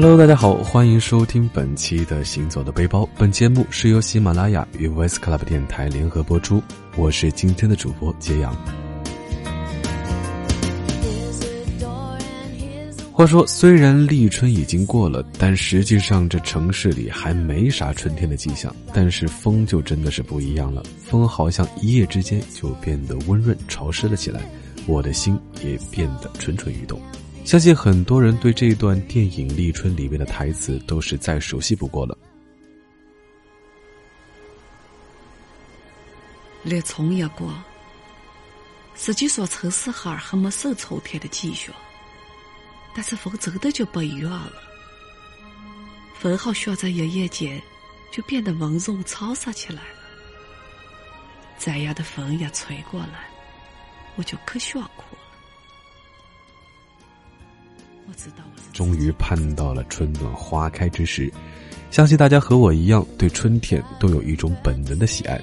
Hello，大家好，欢迎收听本期的《行走的背包》。本节目是由喜马拉雅与 Voice Club 电台联合播出，我是今天的主播杰阳。话说，虽然立春已经过了，但实际上这城市里还没啥春天的迹象。但是风就真的是不一样了，风好像一夜之间就变得温润潮湿了起来，我的心也变得蠢蠢欲动。相信很多人对这一段电影《立春》里面的台词都是再熟悉不过了。立春一过，实际说城市孩儿还没受秋天的积雪，但是风真的就不一样了。风好像在一夜间就变得温柔沧桑起来了。这样的风一吹过来，我就可想哭。终于盼到了春暖花开之时，相信大家和我一样对春天都有一种本能的喜爱。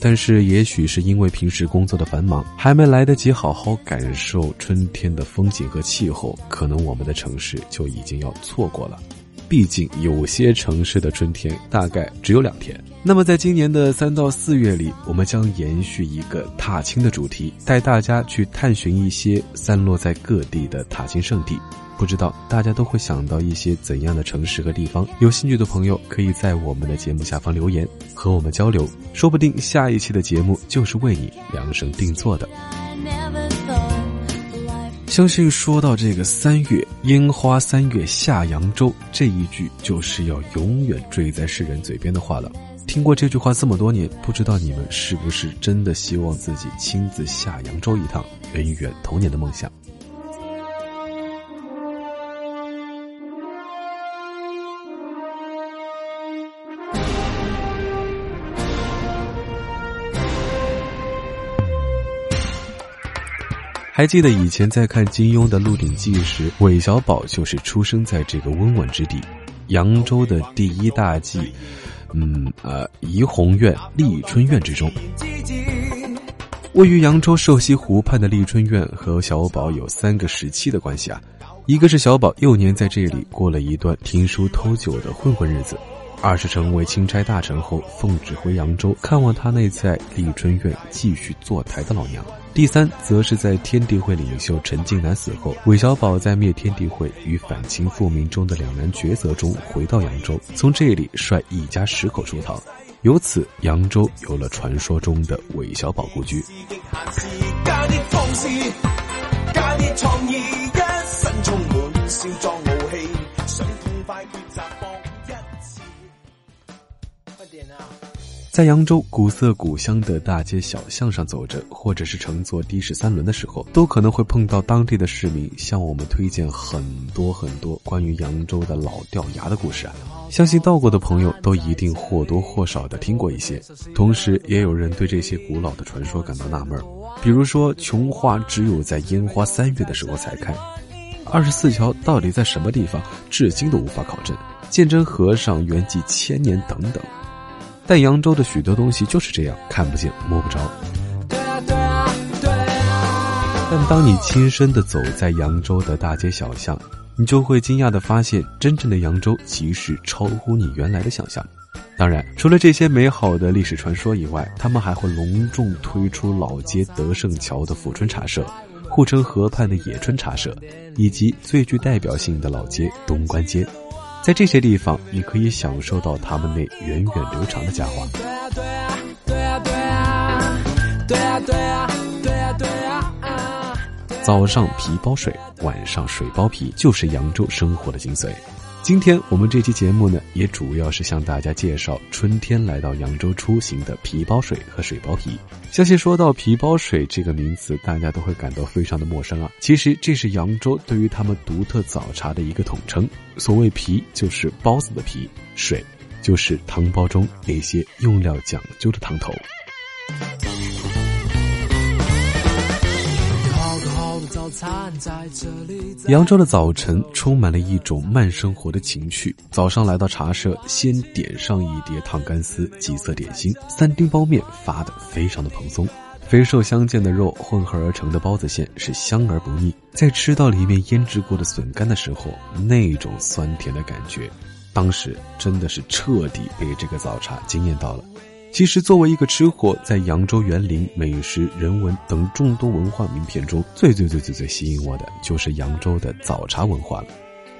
但是，也许是因为平时工作的繁忙，还没来得及好好感受春天的风景和气候，可能我们的城市就已经要错过了。毕竟，有些城市的春天大概只有两天。那么，在今年的三到四月里，我们将延续一个踏青的主题，带大家去探寻一些散落在各地的踏青圣地。不知道大家都会想到一些怎样的城市和地方？有兴趣的朋友可以在我们的节目下方留言，和我们交流，说不定下一期的节目就是为你量身定做的。相信说到这个三月烟花三月下扬州这一句，就是要永远坠在世人嘴边的话了。听过这句话这么多年，不知道你们是不是真的希望自己亲自下扬州一趟，圆一圆童年的梦想？还记得以前在看金庸的《鹿鼎记》时，韦小宝就是出生在这个温婉之地，扬州的第一大妓，嗯呃怡红院丽春院之中。位于扬州瘦西湖畔的丽春院和小宝有三个时期的关系啊，一个是小宝幼年在这里过了一段听书偷酒的混混日子，二是成为钦差大臣后奉旨回扬州看望他那在丽春院继续坐台的老娘。第三，则是在天地会领袖陈近南死后，韦小宝在灭天地会与反清复明中的两难抉择中回到扬州，从这里率一家十口出逃，由此扬州有了传说中的韦小宝故居。在扬州古色古香的大街小巷上走着，或者是乘坐的士三轮的时候，都可能会碰到当地的市民向我们推荐很多很多关于扬州的老掉牙的故事啊。相信到过的朋友都一定或多或少的听过一些，同时也有人对这些古老的传说感到纳闷，比如说琼花只有在烟花三月的时候才开，二十四桥到底在什么地方，至今都无法考证，鉴真和尚圆寂千年等等。但扬州的许多东西就是这样，看不见摸不着。但当你亲身的走在扬州的大街小巷，你就会惊讶的发现，真正的扬州其实超乎你原来的想象。当然，除了这些美好的历史传说以外，他们还会隆重推出老街德胜桥的富春茶社、护城河畔的野春茶社，以及最具代表性的老街东关街。在这些地方，你可以享受到他们那源远流长的佳话。早上皮包水，晚上水包皮，就是扬州生活的精髓。今天我们这期节目呢，也主要是向大家介绍春天来到扬州出行的皮包水和水包皮。相信说到皮包水这个名词，大家都会感到非常的陌生啊。其实这是扬州对于他们独特早茶的一个统称。所谓皮，就是包子的皮；水，就是汤包中那些用料讲究的汤头。扬州的早晨充满了一种慢生活的情趣。早上来到茶社，先点上一碟烫干丝、几色点心、三丁包面，发的非常的蓬松。肥瘦相间的肉混合而成的包子馅是香而不腻，在吃到里面腌制过的笋干的时候，那种酸甜的感觉，当时真的是彻底被这个早茶惊艳到了。其实，作为一个吃货，在扬州园林、美食、人文等众多文化名片中，最最最最最吸引我的就是扬州的早茶文化了。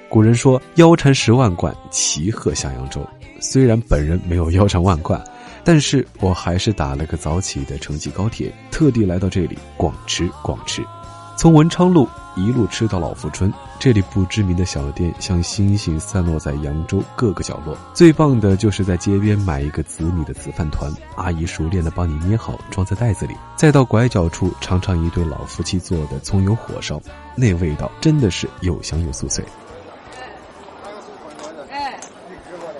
古人说“腰缠十万贯，骑鹤下扬州”。虽然本人没有腰缠万贯，但是我还是打了个早起的城际高铁，特地来到这里逛吃逛吃。从文昌路一路吃到老富春，这里不知名的小店像星星散落在扬州各个角落。最棒的就是在街边买一个紫米的紫饭团，阿姨熟练的帮你捏好，装在袋子里。再到拐角处尝尝一对老夫妻做的葱油火烧，那味道真的是又香又酥脆。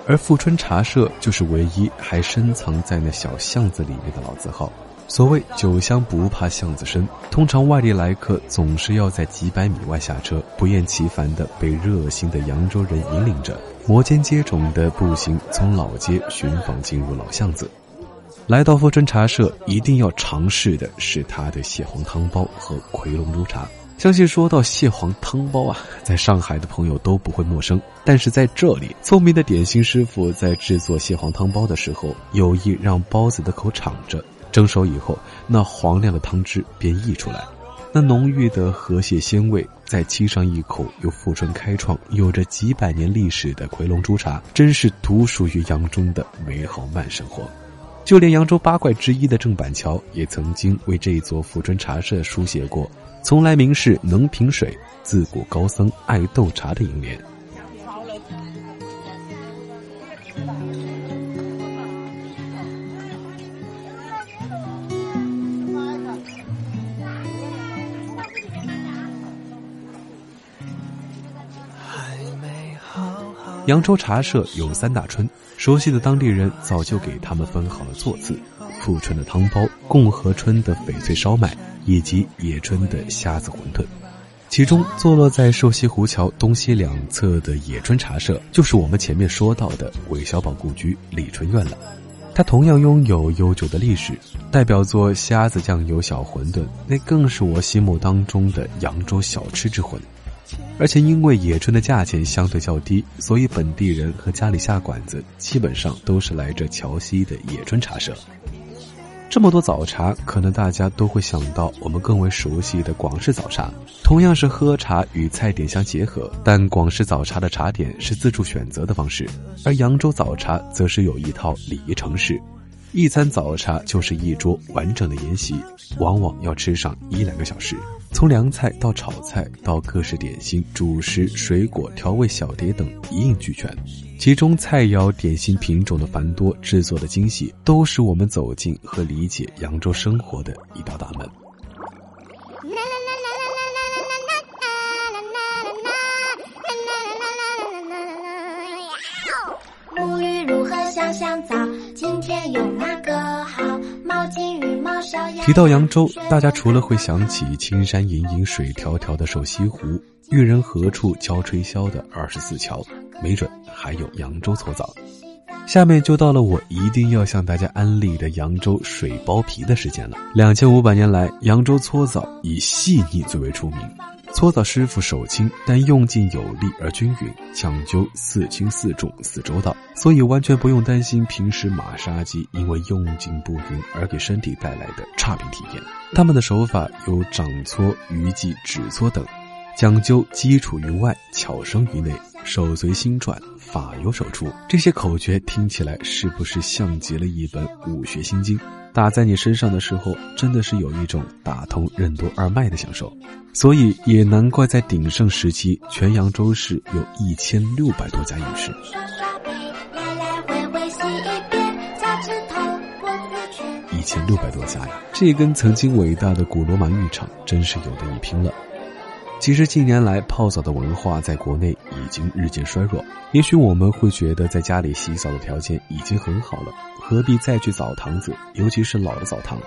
而富春茶社就是唯一还深藏在那小巷子里面的老字号。所谓酒香不怕巷子深，通常外地来客总是要在几百米外下车，不厌其烦地被热心的扬州人引领着，摩肩接踵地步行从老街寻访进入老巷子。来到富春茶社，一定要尝试的是它的蟹黄汤包和葵龙珠茶。相信说到蟹黄汤包啊，在上海的朋友都不会陌生。但是在这里，聪明的点心师傅在制作蟹黄汤包的时候，有意让包子的口敞着。蒸熟以后，那黄亮的汤汁便溢出来，那浓郁的河蟹鲜味，再沏上一口由富春开创、有着几百年历史的奎龙珠茶，真是独属于扬州的美好慢生活。就连扬州八怪之一的郑板桥，也曾经为这一座富春茶社书写过“从来名士能评水，自古高僧爱斗茶”的楹联。扬州茶社有三大春，熟悉的当地人早就给他们分好了座次：富春的汤包、共和春的翡翠烧麦，以及野春的虾子馄饨。其中坐落在瘦西湖桥东西两侧的野春茶社，就是我们前面说到的韦小宝故居李春苑了。它同样拥有悠久的历史，代表作虾子酱油小馄饨，那更是我心目当中的扬州小吃之魂。而且因为野春的价钱相对较低，所以本地人和家里下馆子基本上都是来这桥西的野春茶社。这么多早茶，可能大家都会想到我们更为熟悉的广式早茶，同样是喝茶与菜点相结合，但广式早茶的茶点是自助选择的方式，而扬州早茶则是有一套礼仪程式。一餐早茶就是一桌完整的宴席，往往要吃上一两个小时。从凉菜到炒菜，到各式点心、主食、水果、调味小碟等一应俱全。其中菜肴、点心品种的繁多，制作的精细，都是我们走进和理解扬州生活的一道大门。沐浴如何香香皂？今天用哪个好？毛巾、羽毛烧提到扬州，大家除了会想起青山隐隐、水迢迢的瘦西湖，玉人何处敲吹箫的二十四桥，没准还有扬州搓澡。下面就到了我一定要向大家安利的扬州水包皮的时间了。两千五百年来，扬州搓澡以细腻最为出名。搓澡师傅手轻，但用劲有力而均匀，讲究四轻四重四周到，所以完全不用担心平时马杀鸡因为用劲不匀而给身体带来的差评体验。他们的手法有掌搓、鱼际、指搓等，讲究基础于外，巧生于内，手随心转，法由手出。这些口诀听起来是不是像极了一本武学心经？打在你身上的时候，真的是有一种打通任督二脉的享受，所以也难怪在鼎盛时期，全扬州市有一千六百多家浴室。一千六百多家呀，这跟曾经伟大的古罗马浴场真是有的一拼了。其实近年来泡澡的文化在国内已经日渐衰弱，也许我们会觉得在家里洗澡的条件已经很好了。何必再去澡堂子，尤其是老的澡堂？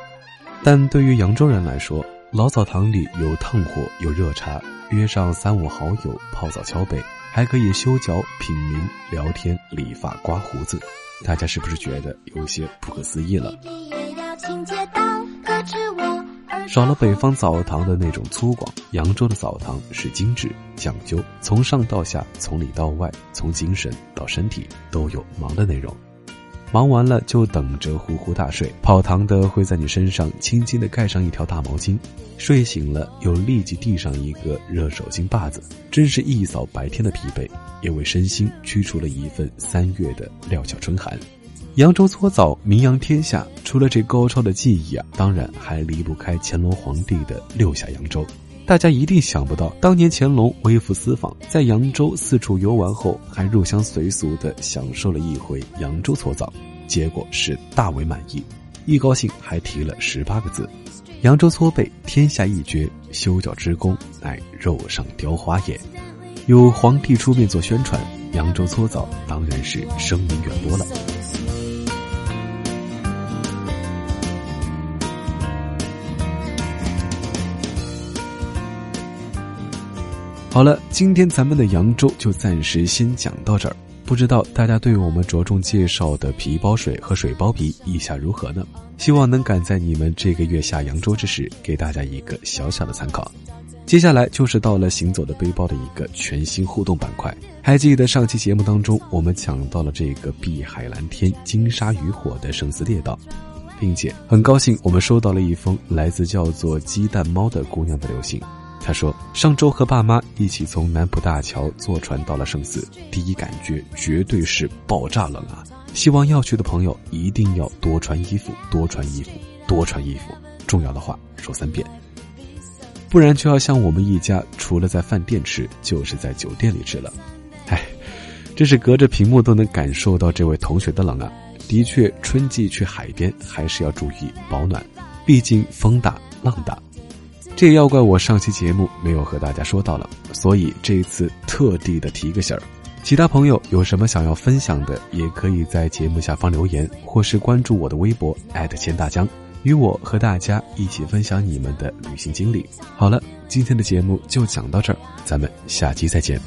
但对于扬州人来说，老澡堂里有炭火，有热茶，约上三五好友泡澡敲背，还可以修脚、品茗、聊天、理发、刮胡子，大家是不是觉得有些不可思议了？少了北方澡堂的那种粗犷，扬州的澡堂是精致讲究，从上到下，从里到外，从精神到身体都有忙的内容。忙完了就等着呼呼大睡，跑堂的会在你身上轻轻地盖上一条大毛巾，睡醒了又立即递上一个热手巾把子，真是一扫白天的疲惫，也为身心驱除了一份三月的料峭春寒。扬州搓澡名扬天下，除了这高超的技艺啊，当然还离不开乾隆皇帝的六下扬州。大家一定想不到，当年乾隆微服私访，在扬州四处游玩后，还入乡随俗的享受了一回扬州搓澡，结果是大为满意，一高兴还提了十八个字：“扬州搓背天下一绝，修脚之功乃肉上雕花也。”有皇帝出面做宣传，扬州搓澡当然是声名远播了。好了，今天咱们的扬州就暂时先讲到这儿。不知道大家对我们着重介绍的皮包水和水包皮意下如何呢？希望能赶在你们这个月下扬州之时，给大家一个小小的参考。接下来就是到了行走的背包的一个全新互动板块。还记得上期节目当中，我们讲到了这个碧海蓝天、金沙渔火的生死列岛，并且很高兴我们收到了一封来自叫做鸡蛋猫的姑娘的留信。他说：“上周和爸妈一起从南浦大桥坐船到了圣寺，第一感觉绝对是爆炸冷啊！希望要去的朋友一定要多穿衣服，多穿衣服，多穿衣服。重要的话说三遍，不然就要像我们一家，除了在饭店吃，就是在酒店里吃了。哎，这是隔着屏幕都能感受到这位同学的冷啊！的确，春季去海边还是要注意保暖，毕竟风大浪大。”这也要怪我上期节目没有和大家说到了，所以这一次特地的提个醒儿。其他朋友有什么想要分享的，也可以在节目下方留言，或是关注我的微博钱大江，与我和大家一起分享你们的旅行经历。好了，今天的节目就讲到这儿，咱们下期再见。